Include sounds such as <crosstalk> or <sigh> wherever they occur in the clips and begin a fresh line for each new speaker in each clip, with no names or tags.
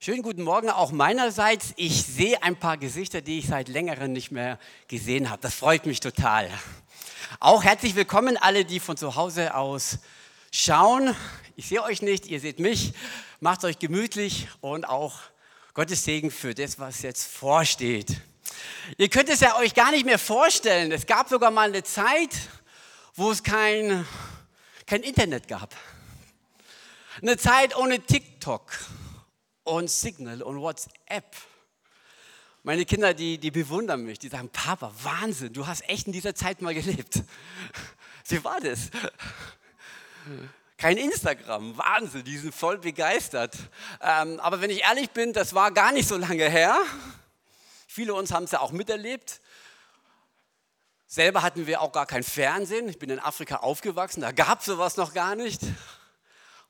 Schönen guten Morgen auch meinerseits. Ich sehe ein paar Gesichter, die ich seit längerem nicht mehr gesehen habe. Das freut mich total. Auch herzlich willkommen alle, die von zu Hause aus schauen. Ich sehe euch nicht, ihr seht mich. Macht euch gemütlich und auch Gottes Segen für das, was jetzt vorsteht. Ihr könnt es ja euch gar nicht mehr vorstellen. Es gab sogar mal eine Zeit, wo es kein, kein Internet gab. Eine Zeit ohne TikTok und Signal und WhatsApp. Meine Kinder, die, die bewundern mich, die sagen, Papa, Wahnsinn, du hast echt in dieser Zeit mal gelebt. Wie war das? Kein Instagram, Wahnsinn, die sind voll begeistert. Ähm, aber wenn ich ehrlich bin, das war gar nicht so lange her. Viele uns haben es ja auch miterlebt. Selber hatten wir auch gar kein Fernsehen. Ich bin in Afrika aufgewachsen, da gab es sowas noch gar nicht.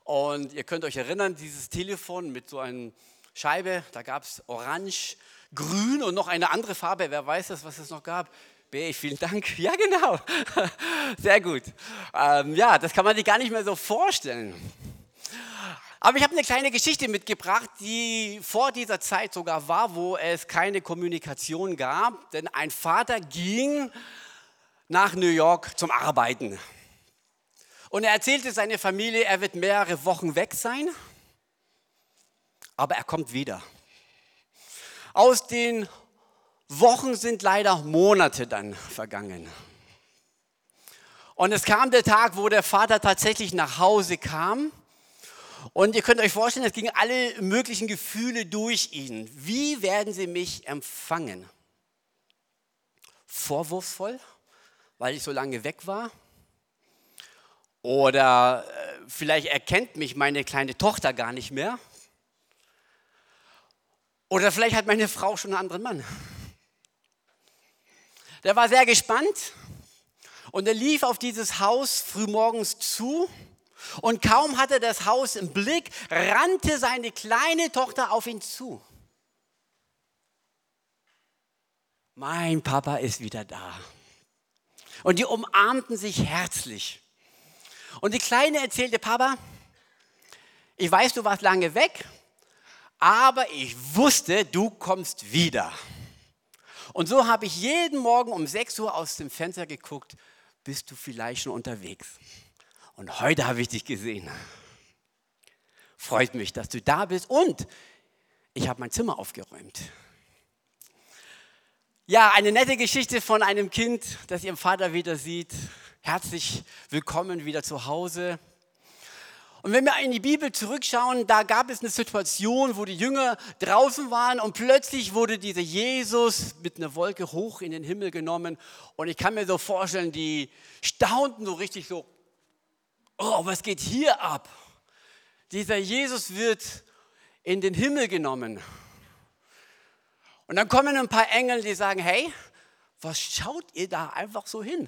Und ihr könnt euch erinnern, dieses Telefon mit so einer Scheibe, da gab es orange, grün und noch eine andere Farbe. Wer weiß das, was es noch gab? B, vielen Dank. <laughs> Ja, genau. <laughs> Sehr gut. Ähm, ja, das kann man sich gar nicht mehr so vorstellen. Aber ich habe eine kleine Geschichte mitgebracht, die vor dieser Zeit sogar war, wo es keine Kommunikation gab. Denn ein Vater ging nach New York zum Arbeiten. Und er erzählte seiner Familie, er wird mehrere Wochen weg sein, aber er kommt wieder. Aus den Wochen sind leider Monate dann vergangen. Und es kam der Tag, wo der Vater tatsächlich nach Hause kam. Und ihr könnt euch vorstellen, es gingen alle möglichen Gefühle durch ihn. Wie werden sie mich empfangen? Vorwurfsvoll, weil ich so lange weg war? Oder äh, vielleicht erkennt mich meine kleine Tochter gar nicht mehr. Oder vielleicht hat meine Frau schon einen anderen Mann. Der war sehr gespannt und er lief auf dieses Haus frühmorgens zu und kaum hatte er das Haus im Blick, rannte seine kleine Tochter auf ihn zu. Mein Papa ist wieder da. Und die umarmten sich herzlich. Und die Kleine erzählte, Papa, ich weiß, du warst lange weg, aber ich wusste, du kommst wieder. Und so habe ich jeden Morgen um 6 Uhr aus dem Fenster geguckt, bist du vielleicht schon unterwegs. Und heute habe ich dich gesehen. Freut mich, dass du da bist und ich habe mein Zimmer aufgeräumt. Ja, eine nette Geschichte von einem Kind, das ihren Vater wieder sieht. Herzlich willkommen wieder zu Hause. Und wenn wir in die Bibel zurückschauen, da gab es eine Situation, wo die Jünger draußen waren und plötzlich wurde dieser Jesus mit einer Wolke hoch in den Himmel genommen. Und ich kann mir so vorstellen, die staunten so richtig so, oh, was geht hier ab? Dieser Jesus wird in den Himmel genommen. Und dann kommen ein paar Engel, die sagen, hey, was schaut ihr da einfach so hin?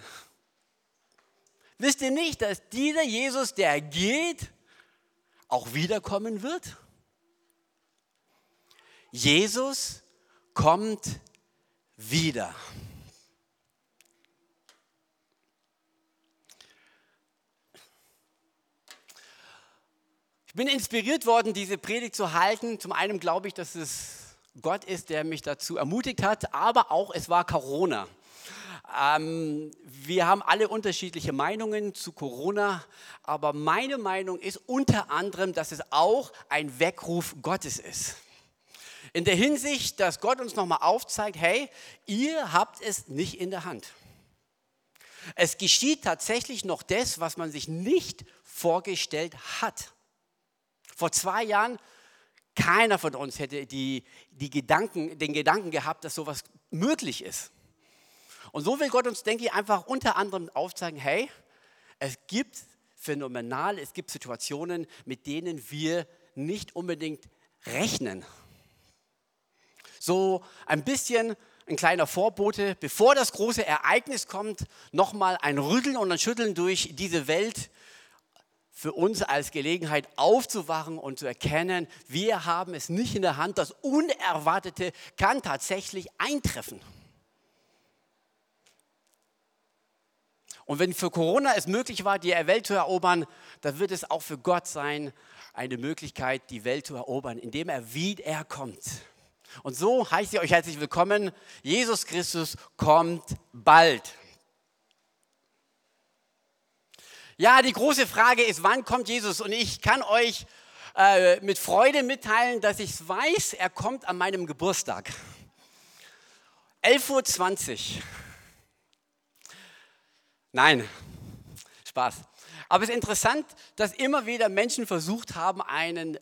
Wisst ihr nicht, dass dieser Jesus, der geht, auch wiederkommen wird? Jesus kommt wieder. Ich bin inspiriert worden, diese Predigt zu halten. Zum einen glaube ich, dass es Gott ist, der mich dazu ermutigt hat, aber auch es war Corona. Ähm, wir haben alle unterschiedliche Meinungen zu Corona, aber meine Meinung ist unter anderem, dass es auch ein Weckruf Gottes ist. In der Hinsicht, dass Gott uns nochmal aufzeigt, hey, ihr habt es nicht in der Hand. Es geschieht tatsächlich noch das, was man sich nicht vorgestellt hat. Vor zwei Jahren, keiner von uns hätte die, die Gedanken, den Gedanken gehabt, dass sowas möglich ist. Und so will Gott uns, denke ich, einfach unter anderem aufzeigen, hey, es gibt phänomenal, es gibt Situationen, mit denen wir nicht unbedingt rechnen. So ein bisschen ein kleiner Vorbote, bevor das große Ereignis kommt, nochmal ein Rütteln und ein Schütteln durch diese Welt für uns als Gelegenheit aufzuwachen und zu erkennen, wir haben es nicht in der Hand, das Unerwartete kann tatsächlich eintreffen. Und wenn für Corona es möglich war, die Welt zu erobern, dann wird es auch für Gott sein, eine Möglichkeit, die Welt zu erobern, indem er wiederkommt. Und so heißt ich euch herzlich willkommen. Jesus Christus kommt bald. Ja, die große Frage ist, wann kommt Jesus? Und ich kann euch äh, mit Freude mitteilen, dass ich weiß, er kommt an meinem Geburtstag. 11.20 Uhr. Nein, Spaß. Aber es ist interessant, dass immer wieder Menschen versucht haben, einen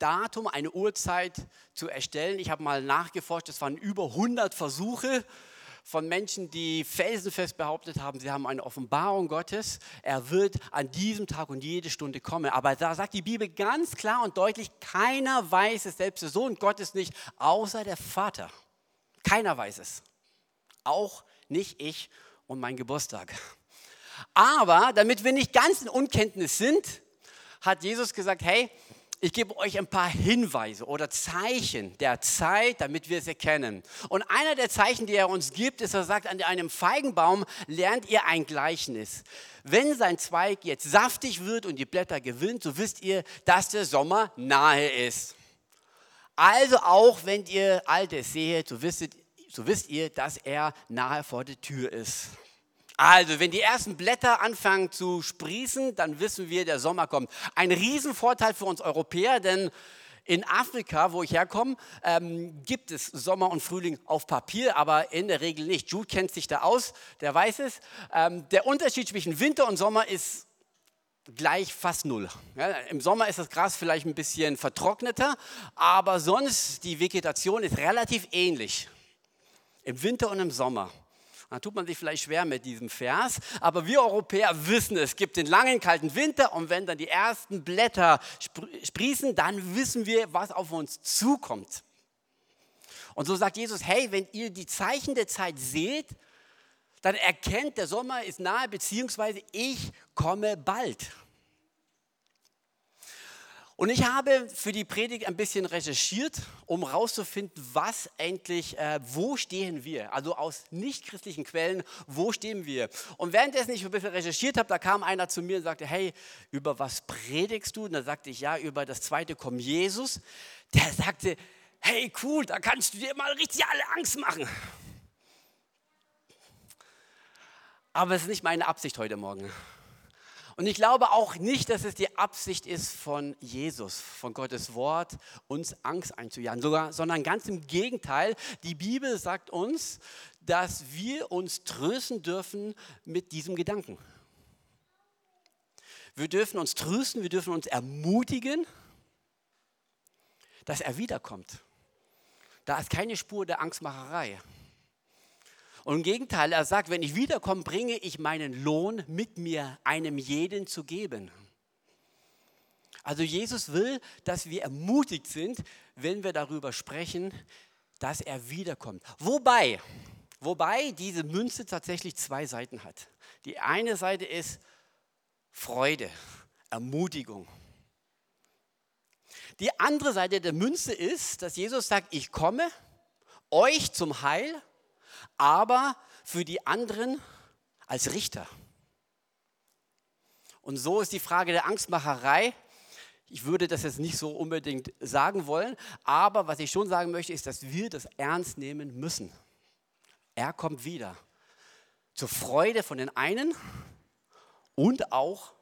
Datum, eine Uhrzeit zu erstellen. Ich habe mal nachgeforscht, es waren über 100 Versuche von Menschen, die felsenfest behauptet haben, sie haben eine Offenbarung Gottes. Er wird an diesem Tag und jede Stunde kommen. Aber da sagt die Bibel ganz klar und deutlich, keiner weiß es, selbst der Sohn Gottes nicht, außer der Vater. Keiner weiß es. Auch nicht ich und mein Geburtstag. Aber damit wir nicht ganz in Unkenntnis sind, hat Jesus gesagt, hey, ich gebe euch ein paar Hinweise oder Zeichen der Zeit, damit wir es erkennen. Und einer der Zeichen, die er uns gibt, ist, er sagt, an einem Feigenbaum lernt ihr ein Gleichnis. Wenn sein Zweig jetzt saftig wird und die Blätter gewinnt, so wisst ihr, dass der Sommer nahe ist. Also auch wenn ihr Altes seht, so wisst, so wisst ihr, dass er nahe vor der Tür ist. Also, wenn die ersten Blätter anfangen zu sprießen, dann wissen wir, der Sommer kommt. Ein Riesenvorteil für uns Europäer, denn in Afrika, wo ich herkomme, ähm, gibt es Sommer und Frühling auf Papier, aber in der Regel nicht. Jude kennt sich da aus, der weiß es. Ähm, der Unterschied zwischen Winter und Sommer ist gleich fast null. Ja, Im Sommer ist das Gras vielleicht ein bisschen vertrockneter, aber sonst die Vegetation ist relativ ähnlich. Im Winter und im Sommer. Da tut man sich vielleicht schwer mit diesem Vers, aber wir Europäer wissen, es gibt den langen, kalten Winter und wenn dann die ersten Blätter sprießen, dann wissen wir, was auf uns zukommt. Und so sagt Jesus, hey, wenn ihr die Zeichen der Zeit seht, dann erkennt, der Sommer ist nahe, beziehungsweise ich komme bald. Und ich habe für die Predigt ein bisschen recherchiert, um herauszufinden, was endlich, äh, wo stehen wir? Also aus nichtchristlichen Quellen, wo stehen wir? Und währenddessen ich ein bisschen recherchiert habe, da kam einer zu mir und sagte, hey, über was predigst du? Und da sagte ich, ja, über das zweite Kommen Jesus. Der sagte, hey, cool, da kannst du dir mal richtig alle Angst machen. Aber es ist nicht meine Absicht heute Morgen. Und ich glaube auch nicht, dass es die Absicht ist von Jesus, von Gottes Wort, uns Angst einzujagen, sogar, sondern ganz im Gegenteil. Die Bibel sagt uns, dass wir uns trösten dürfen mit diesem Gedanken. Wir dürfen uns trösten, wir dürfen uns ermutigen, dass er wiederkommt. Da ist keine Spur der Angstmacherei. Und im Gegenteil, er sagt, wenn ich wiederkomme, bringe ich meinen Lohn mit mir, einem jeden zu geben. Also Jesus will, dass wir ermutigt sind, wenn wir darüber sprechen, dass er wiederkommt. Wobei, wobei diese Münze tatsächlich zwei Seiten hat. Die eine Seite ist Freude, Ermutigung. Die andere Seite der Münze ist, dass Jesus sagt, ich komme euch zum Heil aber für die anderen als Richter. Und so ist die Frage der Angstmacherei. Ich würde das jetzt nicht so unbedingt sagen wollen, aber was ich schon sagen möchte, ist, dass wir das ernst nehmen müssen. Er kommt wieder. Zur Freude von den einen und auch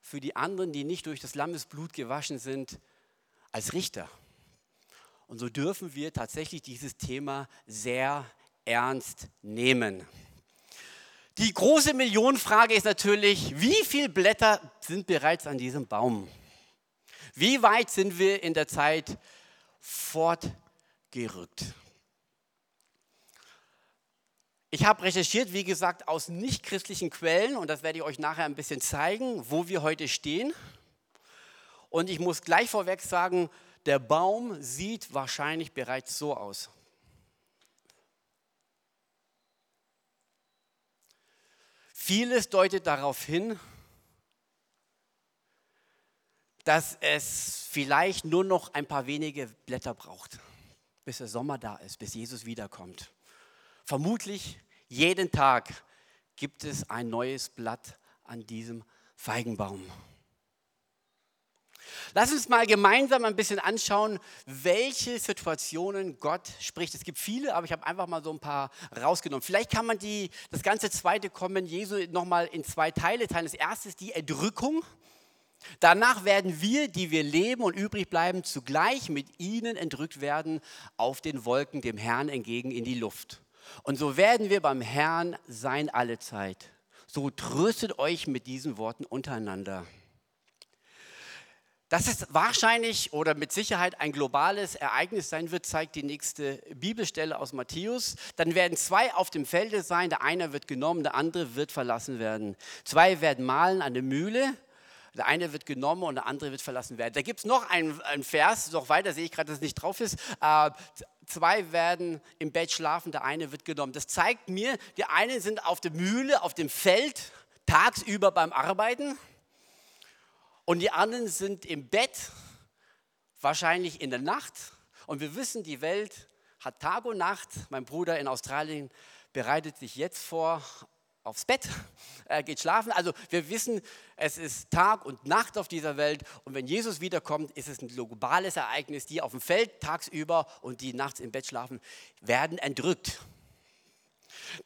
für die anderen, die nicht durch das Lammesblut gewaschen sind, als Richter. Und so dürfen wir tatsächlich dieses Thema sehr ernst nehmen. Die große Millionenfrage ist natürlich, wie viele Blätter sind bereits an diesem Baum? Wie weit sind wir in der Zeit fortgerückt? Ich habe recherchiert, wie gesagt, aus nichtchristlichen Quellen und das werde ich euch nachher ein bisschen zeigen, wo wir heute stehen. Und ich muss gleich vorweg sagen, der Baum sieht wahrscheinlich bereits so aus. Vieles deutet darauf hin, dass es vielleicht nur noch ein paar wenige Blätter braucht, bis der Sommer da ist, bis Jesus wiederkommt. Vermutlich jeden Tag gibt es ein neues Blatt an diesem Feigenbaum. Lass uns mal gemeinsam ein bisschen anschauen, welche Situationen Gott spricht. Es gibt viele, aber ich habe einfach mal so ein paar rausgenommen. Vielleicht kann man die, das ganze zweite Kommen Jesu nochmal in zwei Teile teilen. Das erste ist die Erdrückung. Danach werden wir, die wir leben und übrig bleiben, zugleich mit ihnen entrückt werden auf den Wolken dem Herrn entgegen in die Luft. Und so werden wir beim Herrn sein alle Zeit. So tröstet euch mit diesen Worten untereinander. Dass es wahrscheinlich oder mit Sicherheit ein globales Ereignis sein wird, zeigt die nächste Bibelstelle aus Matthäus. Dann werden zwei auf dem Felde sein, der eine wird genommen, der andere wird verlassen werden. Zwei werden malen an der Mühle, der eine wird genommen und der andere wird verlassen werden. Da gibt es noch einen, einen, Vers, noch weiter sehe ich gerade, dass es nicht drauf ist. Äh, zwei werden im Bett schlafen, der eine wird genommen. Das zeigt mir, die einen sind auf der Mühle, auf dem Feld, tagsüber beim Arbeiten und die anderen sind im Bett, wahrscheinlich in der Nacht. Und wir wissen, die Welt hat Tag und Nacht. Mein Bruder in Australien bereitet sich jetzt vor aufs Bett, <laughs> er geht schlafen. Also wir wissen, es ist Tag und Nacht auf dieser Welt. Und wenn Jesus wiederkommt, ist es ein globales Ereignis. Die auf dem Feld tagsüber und die nachts im Bett schlafen, werden entrückt.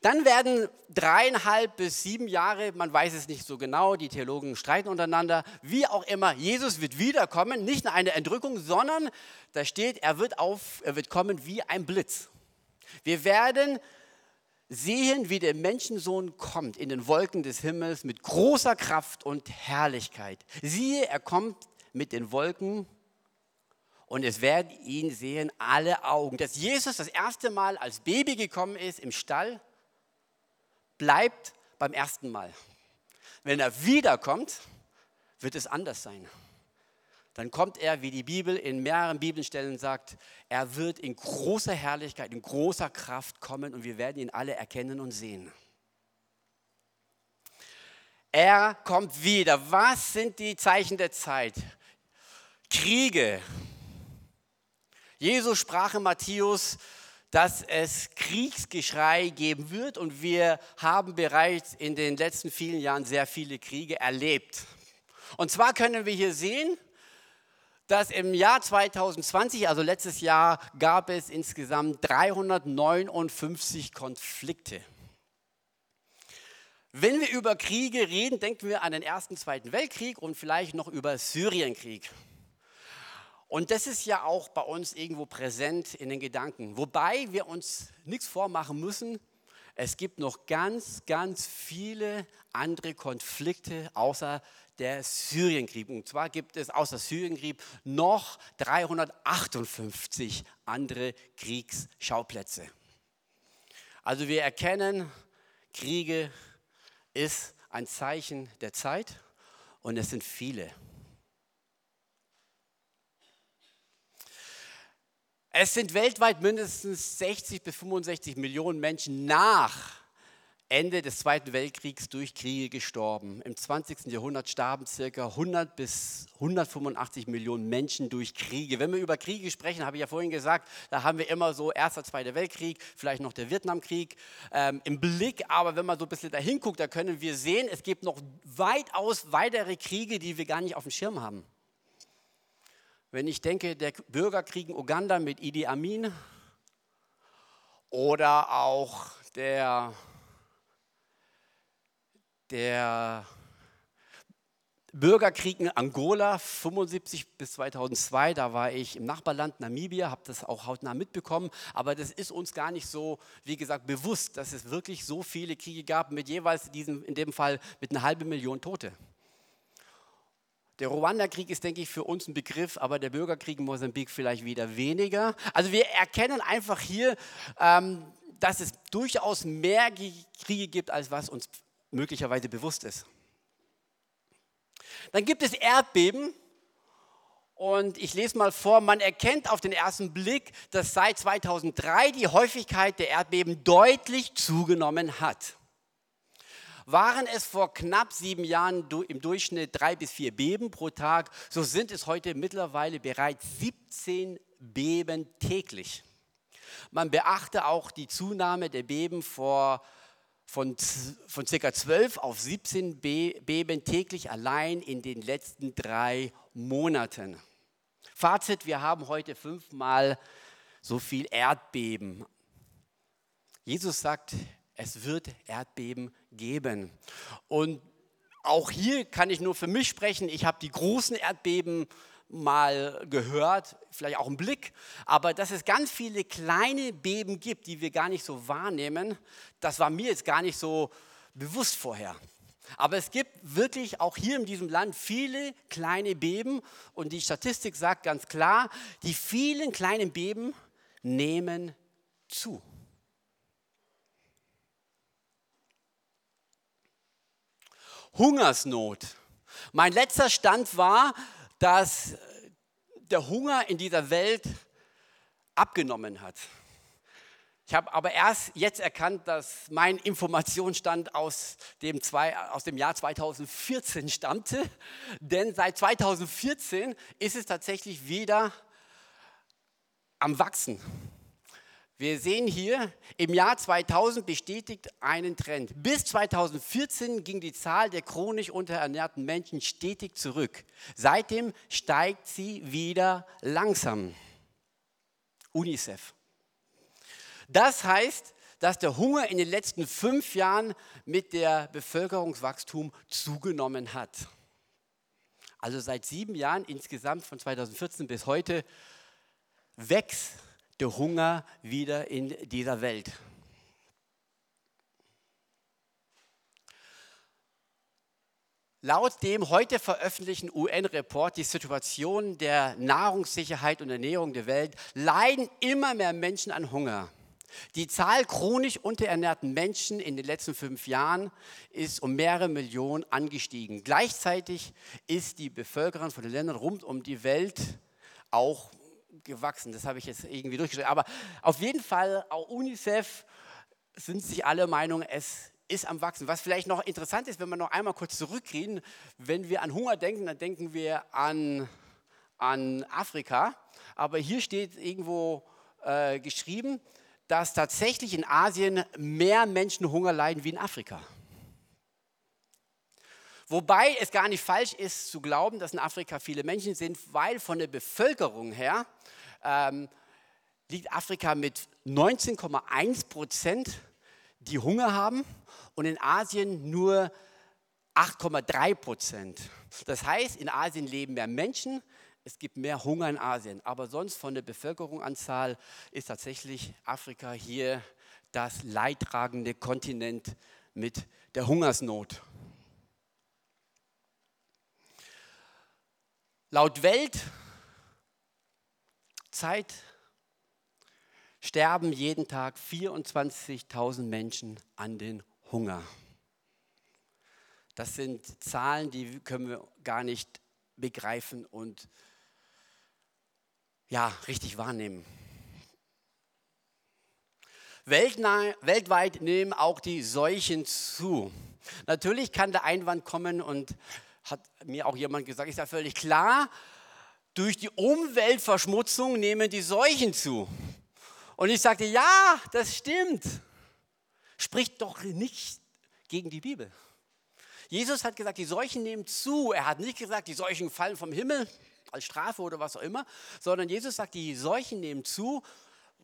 Dann werden dreieinhalb bis sieben Jahre, man weiß es nicht so genau, die Theologen streiten untereinander, wie auch immer, Jesus wird wiederkommen, nicht nur eine Entrückung, sondern da steht, er wird, auf, er wird kommen wie ein Blitz. Wir werden sehen, wie der Menschensohn kommt in den Wolken des Himmels mit großer Kraft und Herrlichkeit. Siehe, er kommt mit den Wolken und es werden ihn sehen alle Augen. Dass Jesus das erste Mal als Baby gekommen ist im Stall, bleibt beim ersten Mal. Wenn er wiederkommt, wird es anders sein. Dann kommt er, wie die Bibel in mehreren Bibelstellen sagt, er wird in großer Herrlichkeit, in großer Kraft kommen und wir werden ihn alle erkennen und sehen. Er kommt wieder. Was sind die Zeichen der Zeit? Kriege. Jesus sprach in Matthäus dass es Kriegsgeschrei geben wird und wir haben bereits in den letzten vielen Jahren sehr viele Kriege erlebt. Und zwar können wir hier sehen, dass im Jahr 2020, also letztes Jahr, gab es insgesamt 359 Konflikte. Wenn wir über Kriege reden, denken wir an den Ersten, Zweiten Weltkrieg und vielleicht noch über Syrienkrieg. Und das ist ja auch bei uns irgendwo präsent in den Gedanken. Wobei wir uns nichts vormachen müssen. Es gibt noch ganz, ganz viele andere Konflikte außer der Syrienkrieg. Und zwar gibt es außer Syrienkrieg noch 358 andere Kriegsschauplätze. Also wir erkennen, Kriege ist ein Zeichen der Zeit und es sind viele. Es sind weltweit mindestens 60 bis 65 Millionen Menschen nach Ende des Zweiten Weltkriegs durch Kriege gestorben. Im 20. Jahrhundert starben ca. 100 bis 185 Millionen Menschen durch Kriege. Wenn wir über Kriege sprechen, habe ich ja vorhin gesagt, da haben wir immer so Erster, Zweiter Weltkrieg, vielleicht noch der Vietnamkrieg ähm, im Blick. Aber wenn man so ein bisschen dahin guckt, da können wir sehen, es gibt noch weitaus weitere Kriege, die wir gar nicht auf dem Schirm haben. Wenn ich denke, der Bürgerkrieg in Uganda mit Idi Amin oder auch der, der Bürgerkrieg in Angola 75 bis 2002, da war ich im Nachbarland Namibia, habe das auch hautnah mitbekommen, aber das ist uns gar nicht so, wie gesagt, bewusst, dass es wirklich so viele Kriege gab mit jeweils diesen, in dem Fall mit einer halben Million Tote. Der Ruanda-Krieg ist, denke ich, für uns ein Begriff, aber der Bürgerkrieg in Mosambik vielleicht wieder weniger. Also wir erkennen einfach hier, ähm, dass es durchaus mehr Kriege gibt, als was uns möglicherweise bewusst ist. Dann gibt es Erdbeben. Und ich lese mal vor, man erkennt auf den ersten Blick, dass seit 2003 die Häufigkeit der Erdbeben deutlich zugenommen hat. Waren es vor knapp sieben Jahren im Durchschnitt drei bis vier Beben pro Tag, so sind es heute mittlerweile bereits 17 Beben täglich. Man beachte auch die Zunahme der Beben vor von, von ca. 12 auf 17 Beben täglich allein in den letzten drei Monaten. Fazit, wir haben heute fünfmal so viel Erdbeben. Jesus sagt, es wird Erdbeben geben. Und auch hier kann ich nur für mich sprechen. Ich habe die großen Erdbeben mal gehört, vielleicht auch einen Blick, aber dass es ganz viele kleine Beben gibt, die wir gar nicht so wahrnehmen, das war mir jetzt gar nicht so bewusst vorher. Aber es gibt wirklich auch hier in diesem Land viele kleine Beben und die Statistik sagt ganz klar, die vielen kleinen Beben nehmen zu. Hungersnot. Mein letzter Stand war, dass der Hunger in dieser Welt abgenommen hat. Ich habe aber erst jetzt erkannt, dass mein Informationsstand aus dem, zwei, aus dem Jahr 2014 stammte. Denn seit 2014 ist es tatsächlich wieder am Wachsen. Wir sehen hier, im Jahr 2000 bestätigt einen Trend. Bis 2014 ging die Zahl der chronisch unterernährten Menschen stetig zurück. Seitdem steigt sie wieder langsam. UNICEF. Das heißt, dass der Hunger in den letzten fünf Jahren mit der Bevölkerungswachstum zugenommen hat. Also seit sieben Jahren insgesamt von 2014 bis heute wächst der Hunger wieder in dieser Welt. Laut dem heute veröffentlichten UN-Report Die Situation der Nahrungssicherheit und Ernährung der Welt leiden immer mehr Menschen an Hunger. Die Zahl chronisch unterernährten Menschen in den letzten fünf Jahren ist um mehrere Millionen angestiegen. Gleichzeitig ist die Bevölkerung von den Ländern rund um die Welt auch gewachsen. Das habe ich jetzt irgendwie durchgeschrieben. Aber auf jeden Fall, auch UNICEF sind sich alle Meinung, es ist am Wachsen. Was vielleicht noch interessant ist, wenn wir noch einmal kurz zurückgehen, wenn wir an Hunger denken, dann denken wir an, an Afrika. Aber hier steht irgendwo äh, geschrieben, dass tatsächlich in Asien mehr Menschen Hunger leiden wie in Afrika. Wobei es gar nicht falsch ist zu glauben, dass in Afrika viele Menschen sind, weil von der Bevölkerung her ähm, liegt Afrika mit 19,1 Prozent, die Hunger haben und in Asien nur 8,3 Prozent. Das heißt, in Asien leben mehr Menschen, es gibt mehr Hunger in Asien, aber sonst von der Bevölkerungsanzahl ist tatsächlich Afrika hier das leidtragende Kontinent mit der Hungersnot. Laut Weltzeit sterben jeden Tag 24.000 Menschen an den Hunger. Das sind Zahlen, die können wir gar nicht begreifen und ja, richtig wahrnehmen. weltweit nehmen auch die Seuchen zu. Natürlich kann der Einwand kommen und hat mir auch jemand gesagt, ist ja völlig klar, durch die Umweltverschmutzung nehmen die Seuchen zu. Und ich sagte, ja, das stimmt. Spricht doch nicht gegen die Bibel. Jesus hat gesagt, die Seuchen nehmen zu. Er hat nicht gesagt, die Seuchen fallen vom Himmel als Strafe oder was auch immer, sondern Jesus sagt, die Seuchen nehmen zu.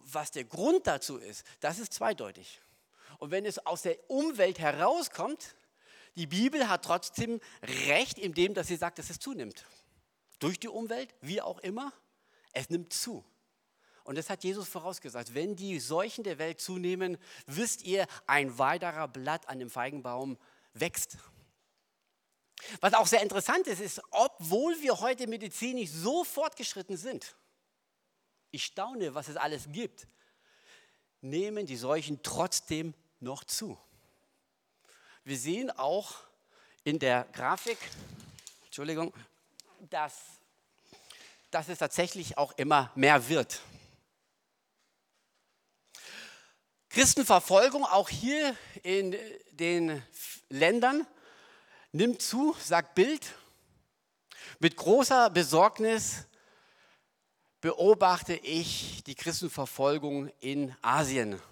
Was der Grund dazu ist, das ist zweideutig. Und wenn es aus der Umwelt herauskommt, die Bibel hat trotzdem recht in dem, dass sie sagt, dass es zunimmt. Durch die Umwelt, wie auch immer, es nimmt zu. Und das hat Jesus vorausgesagt. Wenn die Seuchen der Welt zunehmen, wisst ihr, ein weiterer Blatt an dem Feigenbaum wächst. Was auch sehr interessant ist, ist, obwohl wir heute medizinisch so fortgeschritten sind, ich staune, was es alles gibt, nehmen die Seuchen trotzdem noch zu. Wir sehen auch in der Grafik, Entschuldigung, dass, dass es tatsächlich auch immer mehr wird. Christenverfolgung auch hier in den Ländern nimmt zu, sagt Bild. Mit großer Besorgnis beobachte ich die Christenverfolgung in Asien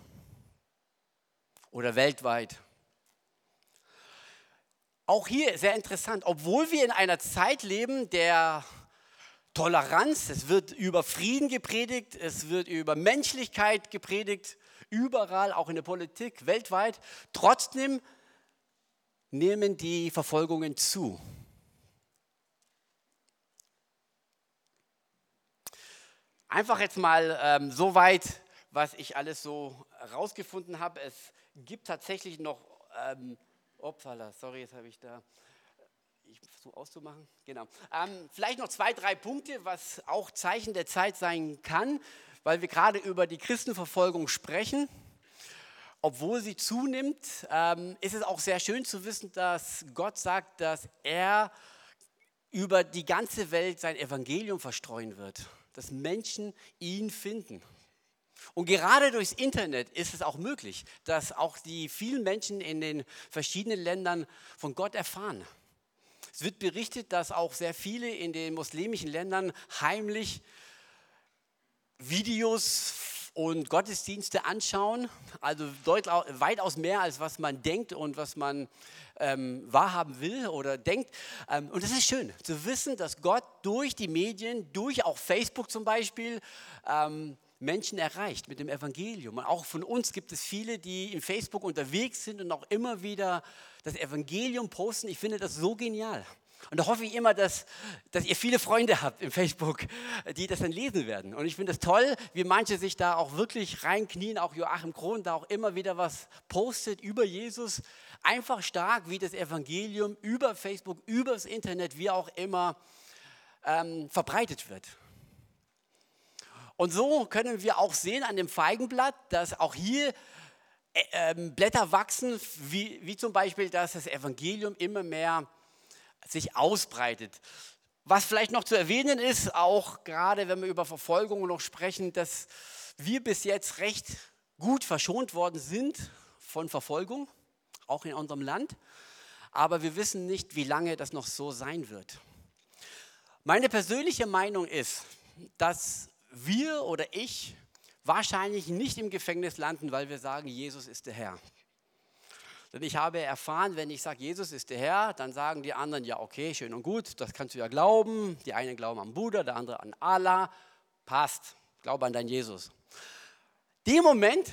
oder weltweit. Auch hier sehr interessant, obwohl wir in einer Zeit leben der Toleranz, es wird über Frieden gepredigt, es wird über Menschlichkeit gepredigt, überall, auch in der Politik, weltweit, trotzdem nehmen die Verfolgungen zu. Einfach jetzt mal ähm, so weit, was ich alles so herausgefunden habe. Es gibt tatsächlich noch, ähm, opsala, sorry, jetzt habe ich da, ich versuche auszumachen, genau. Ähm, vielleicht noch zwei, drei Punkte, was auch Zeichen der Zeit sein kann, weil wir gerade über die Christenverfolgung sprechen. Obwohl sie zunimmt, ähm, ist es auch sehr schön zu wissen, dass Gott sagt, dass er über die ganze Welt sein Evangelium verstreuen wird dass Menschen ihn finden. Und gerade durchs Internet ist es auch möglich, dass auch die vielen Menschen in den verschiedenen Ländern von Gott erfahren. Es wird berichtet, dass auch sehr viele in den muslimischen Ländern heimlich Videos und Gottesdienste anschauen, also weitaus mehr als was man denkt und was man ähm, wahrhaben will oder denkt. Ähm, und es ist schön zu wissen, dass Gott durch die Medien, durch auch Facebook zum Beispiel, ähm, Menschen erreicht mit dem Evangelium. Und auch von uns gibt es viele, die in Facebook unterwegs sind und auch immer wieder das Evangelium posten. Ich finde das so genial. Und da hoffe ich immer, dass, dass ihr viele Freunde habt im Facebook, die das dann lesen werden. Und ich finde es toll, wie manche sich da auch wirklich reinknien, auch Joachim Krohn da auch immer wieder was postet über Jesus. Einfach stark, wie das Evangelium über Facebook, übers Internet, wie auch immer ähm, verbreitet wird. Und so können wir auch sehen an dem Feigenblatt, dass auch hier äh, ähm, Blätter wachsen, wie, wie zum Beispiel, dass das Evangelium immer mehr sich ausbreitet. Was vielleicht noch zu erwähnen ist, auch gerade wenn wir über Verfolgung noch sprechen, dass wir bis jetzt recht gut verschont worden sind von Verfolgung, auch in unserem Land. Aber wir wissen nicht, wie lange das noch so sein wird. Meine persönliche Meinung ist, dass wir oder ich wahrscheinlich nicht im Gefängnis landen, weil wir sagen, Jesus ist der Herr. Denn ich habe erfahren, wenn ich sage, Jesus ist der Herr, dann sagen die anderen, ja, okay, schön und gut, das kannst du ja glauben. Die einen glauben an Buddha, der andere an Allah. Passt, glaube an deinen Jesus. Dem Moment,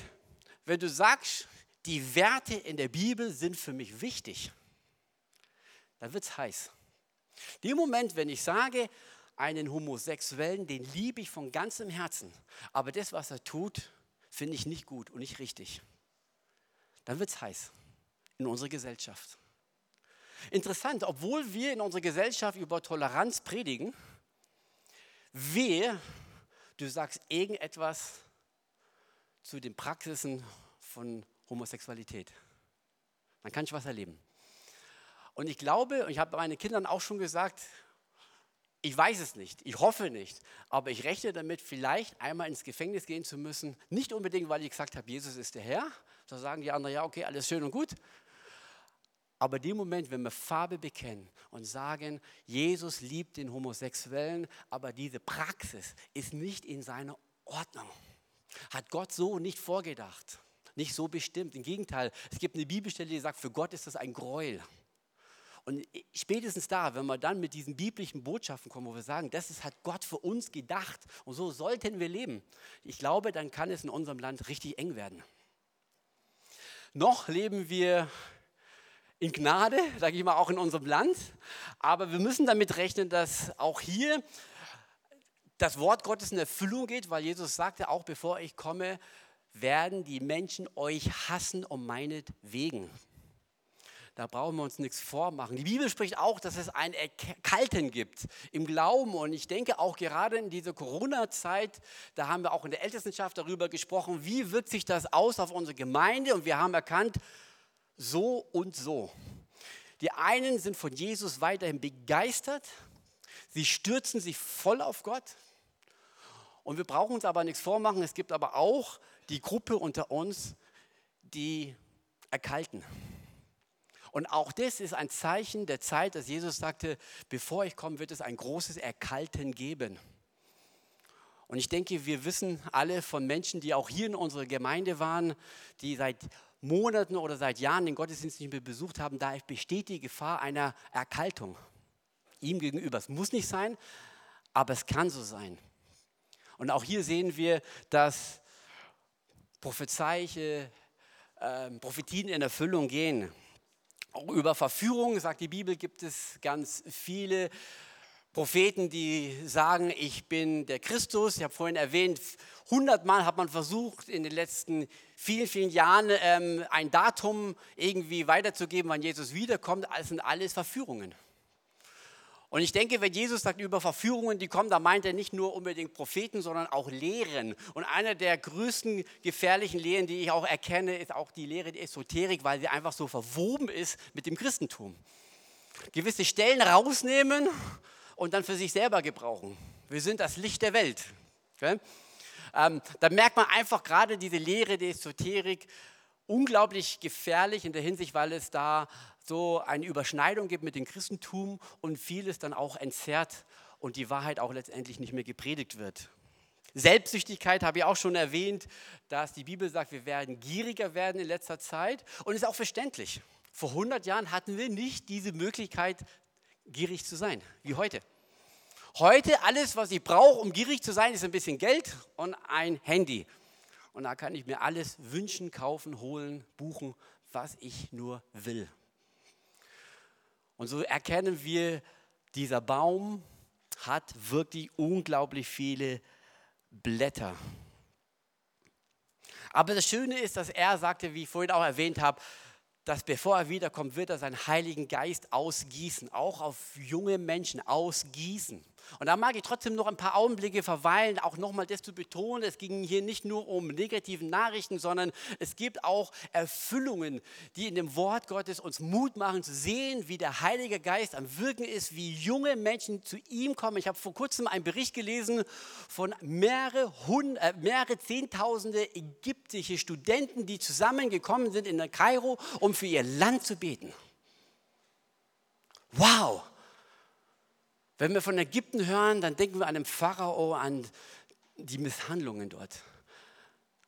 wenn du sagst, die Werte in der Bibel sind für mich wichtig, dann wird es heiß. Dem Moment, wenn ich sage, einen Homosexuellen, den liebe ich von ganzem Herzen, aber das, was er tut, finde ich nicht gut und nicht richtig, dann wird es heiß in unserer Gesellschaft. Interessant, obwohl wir in unserer Gesellschaft über Toleranz predigen, wehe, du sagst irgendetwas zu den Praxisen von Homosexualität. Dann kann ich was erleben. Und ich glaube, und ich habe meinen Kindern auch schon gesagt, ich weiß es nicht, ich hoffe nicht, aber ich rechne damit, vielleicht einmal ins Gefängnis gehen zu müssen. Nicht unbedingt, weil ich gesagt habe, Jesus ist der Herr. Da sagen die anderen, ja, okay, alles schön und gut. Aber dem Moment, wenn wir Farbe bekennen und sagen, Jesus liebt den Homosexuellen, aber diese Praxis ist nicht in seiner Ordnung, hat Gott so nicht vorgedacht, nicht so bestimmt. Im Gegenteil, es gibt eine Bibelstelle, die sagt, für Gott ist das ein Gräuel. Und spätestens da, wenn wir dann mit diesen biblischen Botschaften kommen, wo wir sagen, das ist, hat Gott für uns gedacht und so sollten wir leben, ich glaube, dann kann es in unserem Land richtig eng werden. Noch leben wir in Gnade, sage ich mal, auch in unserem Land. Aber wir müssen damit rechnen, dass auch hier das Wort Gottes in Erfüllung geht, weil Jesus sagte, auch bevor ich komme, werden die Menschen euch hassen um meinetwegen. Da brauchen wir uns nichts vormachen. Die Bibel spricht auch, dass es ein Erkalten gibt im Glauben. Und ich denke auch gerade in dieser Corona-Zeit, da haben wir auch in der Ältestenschaft darüber gesprochen, wie wirkt sich das aus auf unsere Gemeinde. Und wir haben erkannt, so und so. Die einen sind von Jesus weiterhin begeistert, sie stürzen sich voll auf Gott. Und wir brauchen uns aber nichts vormachen, es gibt aber auch die Gruppe unter uns, die erkalten. Und auch das ist ein Zeichen der Zeit, dass Jesus sagte, bevor ich komme, wird es ein großes Erkalten geben. Und ich denke, wir wissen alle von Menschen, die auch hier in unserer Gemeinde waren, die seit Monaten oder seit Jahren den Gottesdienst nicht mehr besucht haben, da besteht die Gefahr einer Erkaltung ihm gegenüber. Es muss nicht sein, aber es kann so sein. Und auch hier sehen wir, dass Prophezeiche, äh, Prophetien in Erfüllung gehen. Auch über Verführung, sagt die Bibel, gibt es ganz viele Propheten, die sagen, ich bin der Christus. Ich habe vorhin erwähnt, hundertmal hat man versucht, in den letzten vielen, vielen Jahren ähm, ein Datum irgendwie weiterzugeben, wann Jesus wiederkommt. Das sind alles Verführungen. Und ich denke, wenn Jesus sagt über Verführungen, die kommen, da meint er nicht nur unbedingt Propheten, sondern auch Lehren. Und eine der größten gefährlichen Lehren, die ich auch erkenne, ist auch die Lehre der Esoterik, weil sie einfach so verwoben ist mit dem Christentum. Gewisse Stellen rausnehmen und dann für sich selber gebrauchen. Wir sind das Licht der Welt. Okay? Ähm, da merkt man einfach gerade diese Lehre der Esoterik unglaublich gefährlich in der Hinsicht, weil es da so eine Überschneidung gibt mit dem Christentum und vieles dann auch entzerrt und die Wahrheit auch letztendlich nicht mehr gepredigt wird. Selbstsüchtigkeit habe ich auch schon erwähnt, dass die Bibel sagt, wir werden gieriger werden in letzter Zeit und ist auch verständlich. Vor 100 Jahren hatten wir nicht diese Möglichkeit, gierig zu sein, wie heute. Heute alles, was ich brauche, um gierig zu sein, ist ein bisschen Geld und ein Handy. Und da kann ich mir alles wünschen, kaufen, holen, buchen, was ich nur will. Und so erkennen wir, dieser Baum hat wirklich unglaublich viele Blätter. Aber das Schöne ist, dass er sagte, wie ich vorhin auch erwähnt habe, dass bevor er wiederkommt, wird er seinen Heiligen Geist ausgießen, auch auf junge Menschen ausgießen. Und da mag ich trotzdem noch ein paar Augenblicke verweilen, auch nochmal das zu betonen, es ging hier nicht nur um negative Nachrichten, sondern es gibt auch Erfüllungen, die in dem Wort Gottes uns Mut machen zu sehen, wie der Heilige Geist am Wirken ist, wie junge Menschen zu ihm kommen. Ich habe vor kurzem einen Bericht gelesen von mehrere, Hund, äh, mehrere Zehntausende ägyptische Studenten, die zusammengekommen sind in der Kairo, um für ihr Land zu beten. Wow! Wenn wir von Ägypten hören, dann denken wir an den Pharao, an die Misshandlungen dort.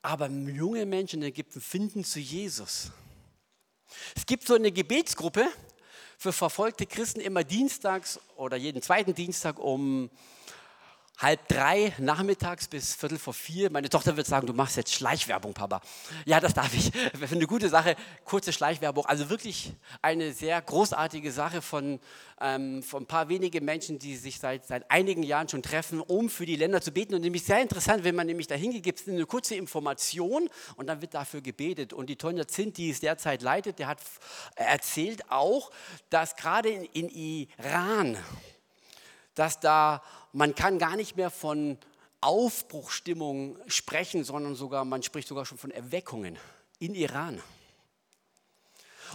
Aber junge Menschen in Ägypten finden zu Jesus. Es gibt so eine Gebetsgruppe für verfolgte Christen immer dienstags oder jeden zweiten Dienstag um halb drei nachmittags bis viertel vor vier. Meine Tochter wird sagen, du machst jetzt Schleichwerbung, Papa. Ja, das darf ich. <laughs> Für eine gute Sache, kurze Schleichwerbung. Also wirklich eine sehr großartige Sache von, ähm, von ein paar wenige Menschen, die sich seit, seit einigen Jahren schon treffen, um für die Länder zu beten. Und nämlich sehr interessant, wenn man nämlich dahin geht, gibt es eine kurze Information und dann wird dafür gebetet. Und die Tonja Zint, die es derzeit leitet, der hat erzählt auch, dass gerade in, in Iran, dass da man kann gar nicht mehr von Aufbruchstimmung sprechen, sondern sogar, man spricht sogar schon von Erweckungen in Iran.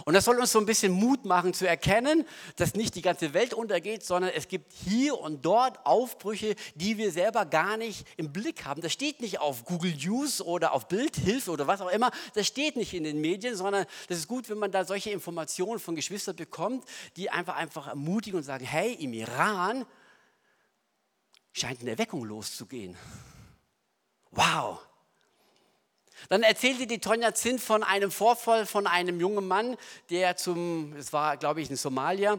Und das soll uns so ein bisschen Mut machen zu erkennen, dass nicht die ganze Welt untergeht, sondern es gibt hier und dort Aufbrüche, die wir selber gar nicht im Blick haben. Das steht nicht auf Google News oder auf Bildhilfe oder was auch immer. Das steht nicht in den Medien, sondern das ist gut, wenn man da solche Informationen von Geschwistern bekommt, die einfach, einfach ermutigen und sagen, hey, im Iran scheint eine Erweckung loszugehen. Wow. Dann erzählte die Tonja Zint von einem Vorfall von einem jungen Mann, der zum, es war glaube ich in Somalia,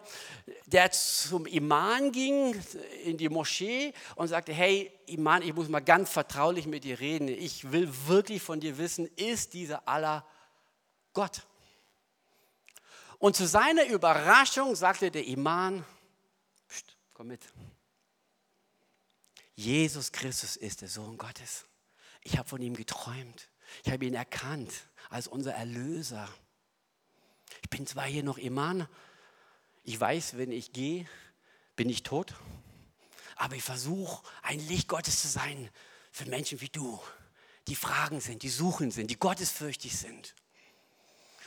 der zum Imam ging in die Moschee und sagte, hey Imam, ich muss mal ganz vertraulich mit dir reden. Ich will wirklich von dir wissen, ist dieser Allah Gott? Und zu seiner Überraschung sagte der Imam, komm mit. Jesus Christus ist der Sohn Gottes. Ich habe von ihm geträumt. Ich habe ihn erkannt als unser Erlöser. Ich bin zwar hier noch Imam, ich weiß, wenn ich gehe, bin ich tot, aber ich versuche, ein Licht Gottes zu sein für Menschen wie du, die fragen sind, die suchen sind, die gottesfürchtig sind.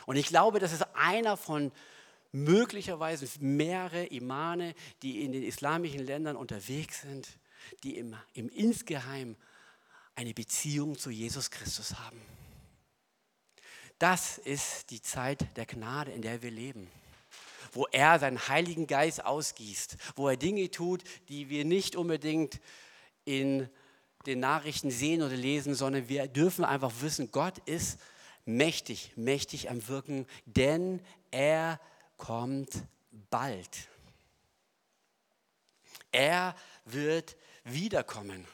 Und ich glaube, das ist einer von möglicherweise mehrere Imane, die in den islamischen Ländern unterwegs sind, die im, im Insgeheim eine Beziehung zu Jesus Christus haben. Das ist die Zeit der Gnade, in der wir leben, wo er seinen Heiligen Geist ausgießt, wo er Dinge tut, die wir nicht unbedingt in den Nachrichten sehen oder lesen, sondern wir dürfen einfach wissen, Gott ist mächtig, mächtig am Wirken, denn er kommt bald. Er wird wiederkommen.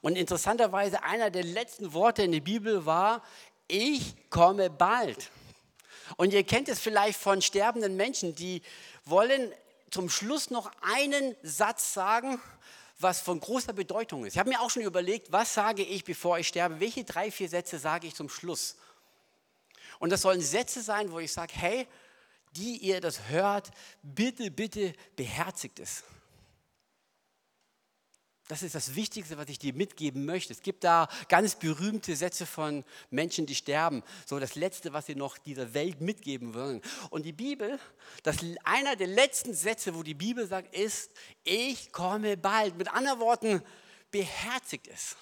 Und interessanterweise, einer der letzten Worte in der Bibel war, ich komme bald. Und ihr kennt es vielleicht von sterbenden Menschen, die wollen zum Schluss noch einen Satz sagen, was von großer Bedeutung ist. Ich habe mir auch schon überlegt, was sage ich, bevor ich sterbe? Welche drei, vier Sätze sage ich zum Schluss? Und das sollen Sätze sein, wo ich sage, hey, die ihr das hört, bitte, bitte beherzigt es. Das ist das Wichtigste, was ich dir mitgeben möchte. Es gibt da ganz berühmte Sätze von Menschen, die sterben. So das Letzte, was sie noch dieser Welt mitgeben wollen. Und die Bibel, das, einer der letzten Sätze, wo die Bibel sagt, ist, ich komme bald. Mit anderen Worten, beherzigt es.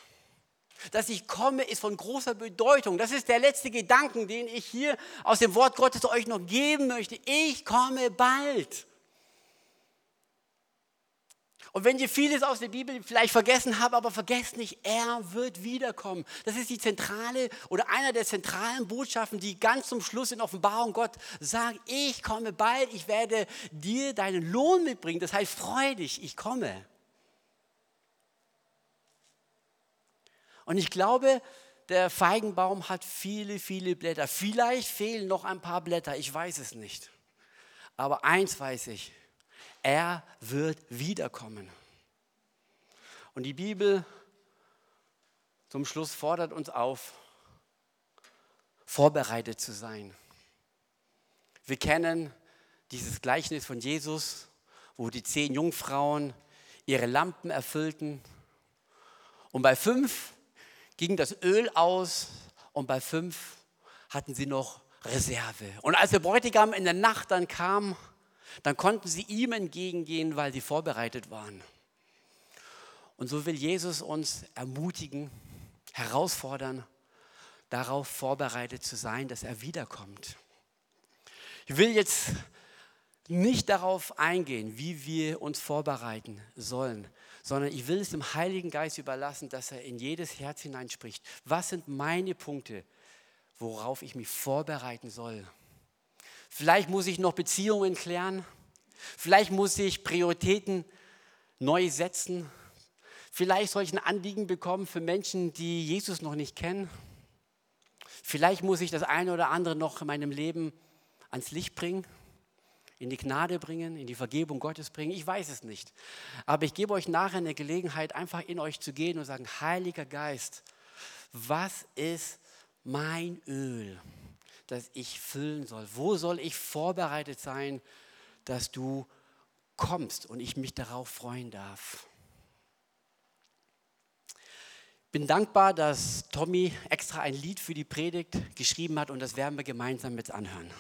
Dass ich komme, ist von großer Bedeutung. Das ist der letzte Gedanken, den ich hier aus dem Wort Gottes euch noch geben möchte. Ich komme bald. Und wenn ihr vieles aus der Bibel vielleicht vergessen habt, aber vergesst nicht, er wird wiederkommen. Das ist die zentrale oder einer der zentralen Botschaften, die ganz zum Schluss in Offenbarung Gott sagt, ich komme bald, ich werde dir deinen Lohn mitbringen. Das heißt, freu dich, ich komme. Und ich glaube, der Feigenbaum hat viele, viele Blätter. Vielleicht fehlen noch ein paar Blätter, ich weiß es nicht. Aber eins weiß ich, er wird wiederkommen. Und die Bibel zum Schluss fordert uns auf, vorbereitet zu sein. Wir kennen dieses Gleichnis von Jesus, wo die zehn Jungfrauen ihre Lampen erfüllten. Und bei fünf ging das Öl aus und bei fünf hatten sie noch Reserve. Und als der Bräutigam in der Nacht dann kam, dann konnten sie ihm entgegengehen, weil sie vorbereitet waren. Und so will Jesus uns ermutigen, herausfordern, darauf vorbereitet zu sein, dass er wiederkommt. Ich will jetzt nicht darauf eingehen, wie wir uns vorbereiten sollen, sondern ich will es dem Heiligen Geist überlassen, dass er in jedes Herz hineinspricht. Was sind meine Punkte, worauf ich mich vorbereiten soll? Vielleicht muss ich noch Beziehungen klären. Vielleicht muss ich Prioritäten neu setzen. Vielleicht soll ich ein Anliegen bekommen für Menschen, die Jesus noch nicht kennen. Vielleicht muss ich das eine oder andere noch in meinem Leben ans Licht bringen, in die Gnade bringen, in die Vergebung Gottes bringen. Ich weiß es nicht. Aber ich gebe euch nachher eine Gelegenheit, einfach in euch zu gehen und sagen, Heiliger Geist, was ist mein Öl? Das ich füllen soll? Wo soll ich vorbereitet sein, dass du kommst und ich mich darauf freuen darf? Bin dankbar, dass Tommy extra ein Lied für die Predigt geschrieben hat und das werden wir gemeinsam mit anhören.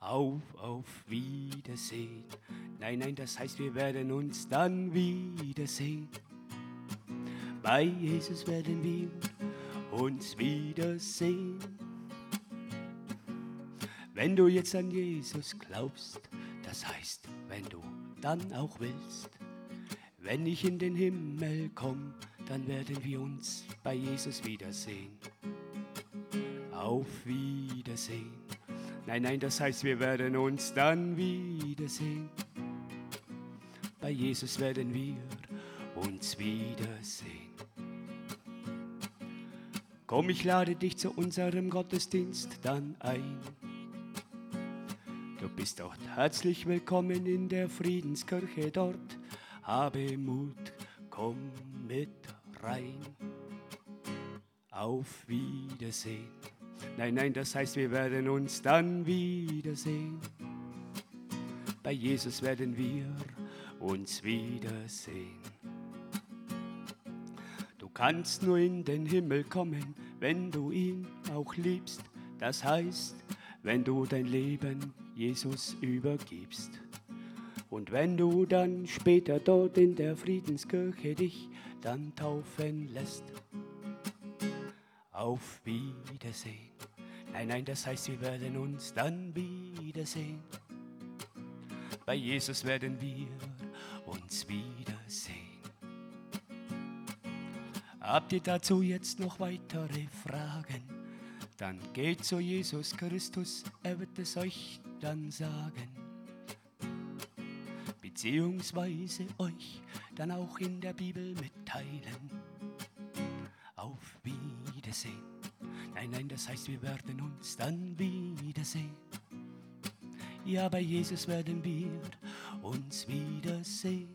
Auf, auf Wiedersehen. Nein, nein, das heißt, wir werden uns dann wiedersehen. Bei Jesus werden wir uns wiedersehen. Wenn du jetzt an Jesus glaubst, das heißt, wenn du dann auch willst, wenn ich in den Himmel komme, dann werden wir uns bei Jesus wiedersehen. Auf Wiedersehen. Nein, nein, das heißt, wir werden uns dann wiedersehen. Bei Jesus werden wir uns wiedersehen. Komm, ich lade dich zu unserem Gottesdienst dann ein. Du bist dort herzlich willkommen in der Friedenskirche dort. Habe Mut, komm mit rein. Auf Wiedersehen. Nein, nein, das heißt, wir werden uns dann wiedersehen. Bei Jesus werden wir uns wiedersehen. Du kannst nur in den Himmel kommen, wenn du ihn auch liebst. Das heißt, wenn du dein Leben Jesus übergibst. Und wenn du dann später dort in der Friedenskirche dich dann taufen lässt. Auf Wiedersehen. Nein, nein, das heißt, wir werden uns dann wiedersehen. Bei Jesus werden wir uns wiedersehen. Habt ihr dazu jetzt noch weitere Fragen? Dann geht zu Jesus Christus, er wird es euch dann sagen. Beziehungsweise euch dann auch in der Bibel mitteilen. Nein, nein, das heißt, wir werden uns dann wiedersehen. Ja, bei Jesus werden wir uns wiedersehen.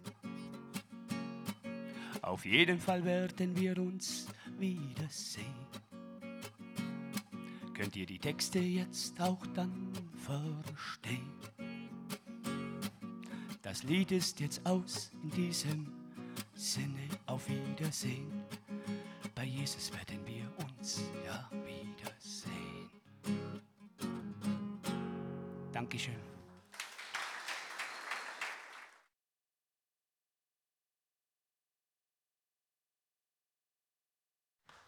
Auf jeden Fall werden wir uns wiedersehen. Könnt ihr die Texte jetzt auch dann verstehen? Das Lied ist jetzt aus in diesem Sinne. Auf Wiedersehen. Bei Jesus werden wir uns wiedersehen. Dankeschön.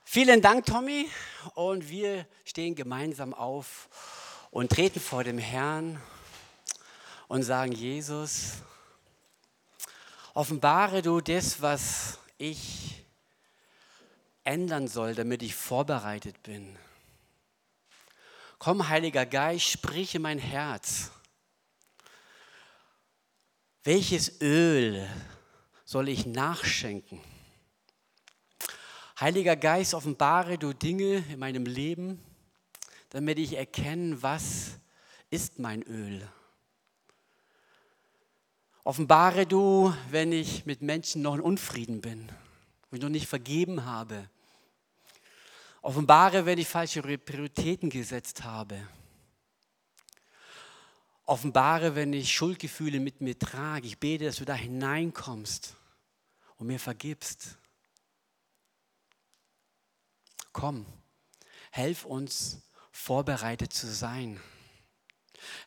Vielen Dank, Tommy. Und wir stehen gemeinsam auf und treten vor dem Herrn und sagen, Jesus, offenbare du das, was ich ändern soll, damit ich vorbereitet bin. Komm, Heiliger Geist, sprich in mein Herz. Welches Öl soll ich nachschenken? Heiliger Geist, offenbare du Dinge in meinem Leben, damit ich erkenne, was ist mein Öl. Offenbare du, wenn ich mit Menschen noch in Unfrieden bin, wenn ich noch nicht vergeben habe. Offenbare, wenn ich falsche Prioritäten gesetzt habe. Offenbare, wenn ich Schuldgefühle mit mir trage. Ich bete, dass du da hineinkommst und mir vergibst. Komm, helf uns, vorbereitet zu sein.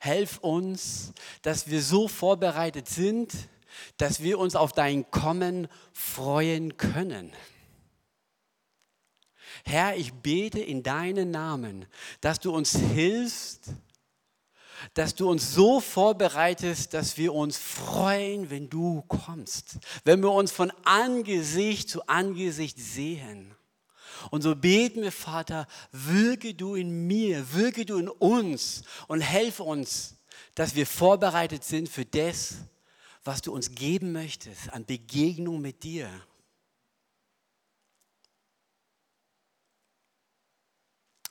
Helf uns, dass wir so vorbereitet sind, dass wir uns auf dein Kommen freuen können. Herr, ich bete in deinen Namen, dass du uns hilfst, dass du uns so vorbereitest, dass wir uns freuen, wenn du kommst, wenn wir uns von Angesicht zu Angesicht sehen. Und so beten wir, Vater, wirke du in mir, wirke du in uns und helfe uns, dass wir vorbereitet sind für das, was du uns geben möchtest an Begegnung mit dir.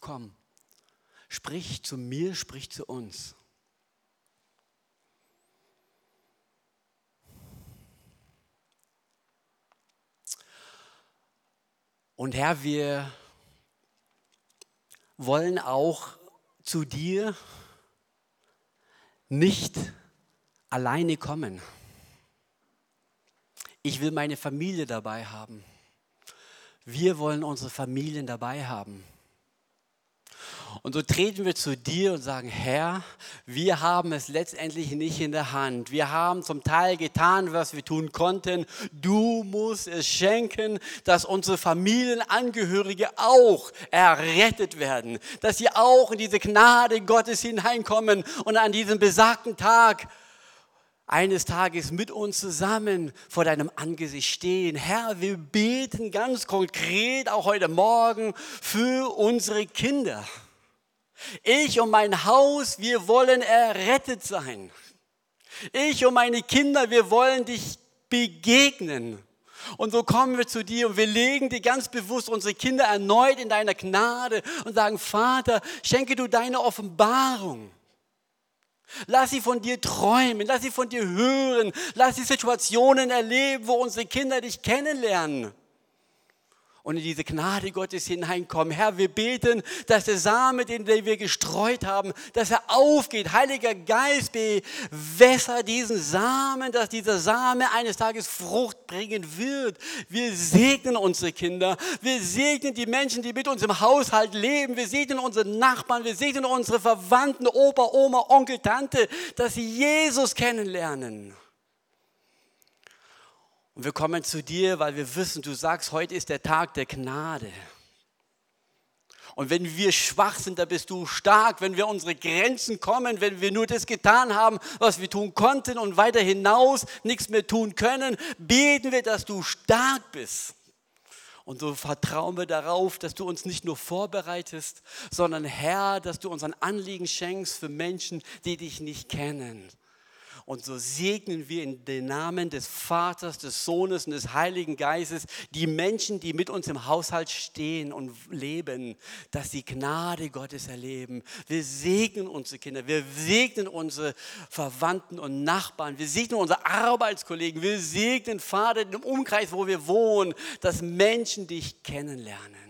Komm, sprich zu mir, sprich zu uns. Und Herr, wir wollen auch zu dir nicht alleine kommen. Ich will meine Familie dabei haben. Wir wollen unsere Familien dabei haben. Und so treten wir zu dir und sagen, Herr, wir haben es letztendlich nicht in der Hand. Wir haben zum Teil getan, was wir tun konnten. Du musst es schenken, dass unsere Familienangehörige auch errettet werden, dass sie auch in diese Gnade Gottes hineinkommen und an diesem besagten Tag eines Tages mit uns zusammen vor deinem Angesicht stehen. Herr, wir beten ganz konkret auch heute Morgen für unsere Kinder. Ich und mein Haus, wir wollen errettet sein. Ich und meine Kinder, wir wollen dich begegnen. Und so kommen wir zu dir und wir legen dir ganz bewusst unsere Kinder erneut in deiner Gnade und sagen, Vater, schenke du deine Offenbarung. Lass sie von dir träumen, lass sie von dir hören, lass sie Situationen erleben, wo unsere Kinder dich kennenlernen und in diese Gnade Gottes hineinkommen. Herr, wir beten, dass der Same, den wir gestreut haben, dass er aufgeht. Heiliger Geist, bewässer diesen Samen, dass dieser Same eines Tages Frucht bringen wird. Wir segnen unsere Kinder. Wir segnen die Menschen, die mit uns im Haushalt leben. Wir segnen unsere Nachbarn. Wir segnen unsere Verwandten, Opa, Oma, Onkel, Tante, dass sie Jesus kennenlernen. Und wir kommen zu dir, weil wir wissen, du sagst, heute ist der Tag der Gnade. Und wenn wir schwach sind, dann bist du stark. Wenn wir unsere Grenzen kommen, wenn wir nur das getan haben, was wir tun konnten und weiter hinaus nichts mehr tun können, beten wir, dass du stark bist. Und so vertrauen wir darauf, dass du uns nicht nur vorbereitest, sondern Herr, dass du uns ein Anliegen schenkst für Menschen, die dich nicht kennen. Und so segnen wir in den Namen des Vaters, des Sohnes und des Heiligen Geistes die Menschen, die mit uns im Haushalt stehen und leben, dass sie Gnade Gottes erleben. Wir segnen unsere Kinder, wir segnen unsere Verwandten und Nachbarn, wir segnen unsere Arbeitskollegen, wir segnen Vater im Umkreis, wo wir wohnen, dass Menschen dich kennenlernen.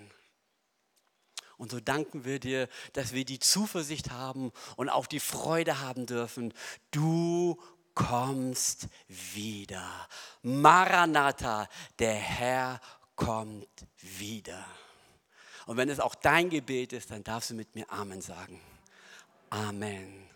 Und so danken wir dir, dass wir die Zuversicht haben und auch die Freude haben dürfen. Du kommst wieder. Maranatha, der Herr kommt wieder. Und wenn es auch dein Gebet ist, dann darfst du mit mir Amen sagen. Amen.